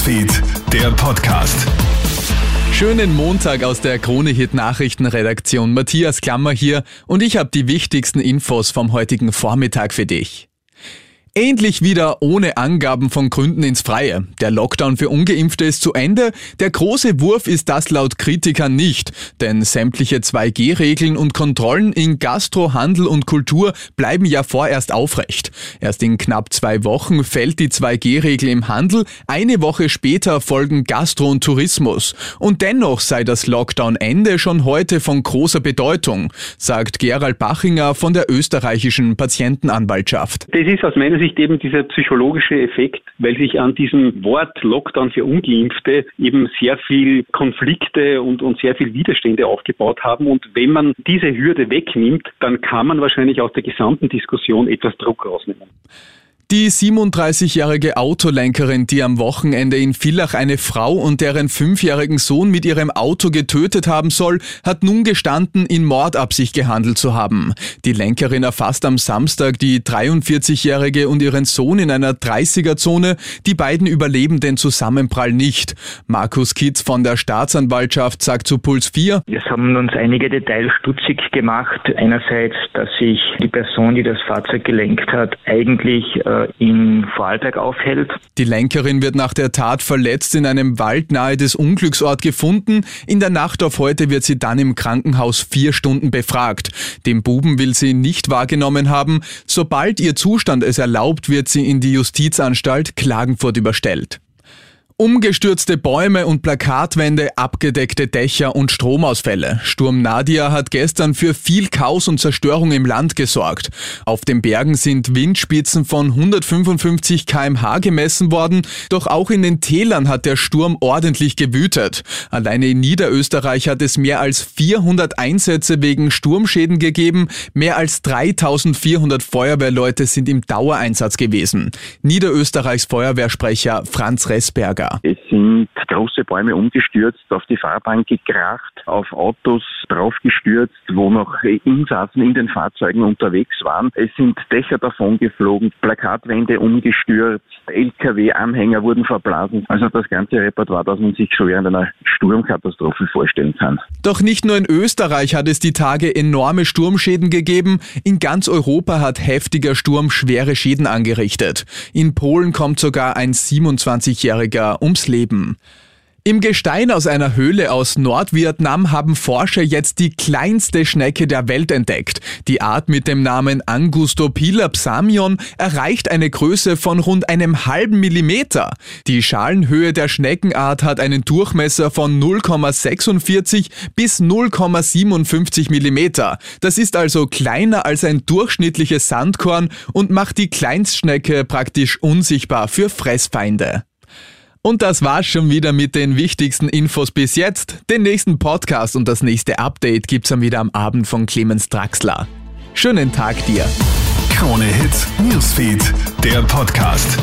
Newsfeed, der Podcast. Schönen Montag aus der Kronehit Nachrichtenredaktion. Matthias Klammer hier und ich habe die wichtigsten Infos vom heutigen Vormittag für dich. Endlich wieder ohne Angaben von Gründen ins Freie. Der Lockdown für Ungeimpfte ist zu Ende. Der große Wurf ist das laut Kritikern nicht, denn sämtliche 2G-Regeln und Kontrollen in Gastro, Handel und Kultur bleiben ja vorerst aufrecht. Erst in knapp zwei Wochen fällt die 2G-Regel im Handel, eine Woche später folgen Gastro und Tourismus. Und dennoch sei das Lockdown-Ende schon heute von großer Bedeutung, sagt Gerald Bachinger von der österreichischen Patientenanwaltschaft. Das ist aus meiner Sicht eben dieser psychologische Effekt, weil sich an diesem Wort Lockdown für Ungeimpfte eben sehr viel Konflikte und, und sehr viel Widerstände aufgebaut haben. Und wenn man diese Hürde wegnimmt, dann kann man wahrscheinlich aus der gesamten Diskussion etwas Druck rausnehmen. Die 37-jährige Autolenkerin, die am Wochenende in Villach eine Frau und deren fünfjährigen Sohn mit ihrem Auto getötet haben soll, hat nun gestanden, in Mordabsicht gehandelt zu haben. Die Lenkerin erfasst am Samstag die 43-jährige und ihren Sohn in einer 30er-Zone. Die beiden überleben den Zusammenprall nicht. Markus Kitz von der Staatsanwaltschaft sagt zu Puls 4. Es haben uns einige Details stutzig gemacht. Einerseits, dass sich die Person, die das Fahrzeug gelenkt hat, eigentlich äh, in Vorarlberg aufhält. Die Lenkerin wird nach der Tat verletzt in einem Wald nahe des Unglücksorts gefunden. In der Nacht auf heute wird sie dann im Krankenhaus vier Stunden befragt. Den Buben will sie nicht wahrgenommen haben. Sobald ihr Zustand es erlaubt, wird sie in die Justizanstalt Klagenfurt überstellt. Umgestürzte Bäume und Plakatwände, abgedeckte Dächer und Stromausfälle. Sturm Nadia hat gestern für viel Chaos und Zerstörung im Land gesorgt. Auf den Bergen sind Windspitzen von 155 kmh gemessen worden, doch auch in den Tälern hat der Sturm ordentlich gewütet. Alleine in Niederösterreich hat es mehr als 400 Einsätze wegen Sturmschäden gegeben. Mehr als 3400 Feuerwehrleute sind im Dauereinsatz gewesen. Niederösterreichs Feuerwehrsprecher Franz Ressberger. Es sind große Bäume umgestürzt, auf die Fahrbahn gekracht, auf Autos draufgestürzt, wo noch Insassen in den Fahrzeugen unterwegs waren. Es sind Dächer davon geflogen, Plakatwände umgestürzt, LKW-Anhänger wurden verblasen. Also das ganze Repertoire, das man sich schon während einer Sturmkatastrophe vorstellen kann. Doch nicht nur in Österreich hat es die Tage enorme Sturmschäden gegeben. In ganz Europa hat heftiger Sturm schwere Schäden angerichtet. In Polen kommt sogar ein 27-Jähriger ums Leben. Im Gestein aus einer Höhle aus Nordvietnam haben Forscher jetzt die kleinste Schnecke der Welt entdeckt. Die Art mit dem Namen Angustopila psamion erreicht eine Größe von rund einem halben Millimeter. Die Schalenhöhe der Schneckenart hat einen Durchmesser von 0,46 bis 0,57 Millimeter. Das ist also kleiner als ein durchschnittliches Sandkorn und macht die Kleinstschnecke praktisch unsichtbar für Fressfeinde. Und das war's schon wieder mit den wichtigsten Infos bis jetzt. Den nächsten Podcast und das nächste Update gibt's dann wieder am Abend von Clemens Draxler. Schönen Tag dir. Krone Hits, Newsfeed, der Podcast.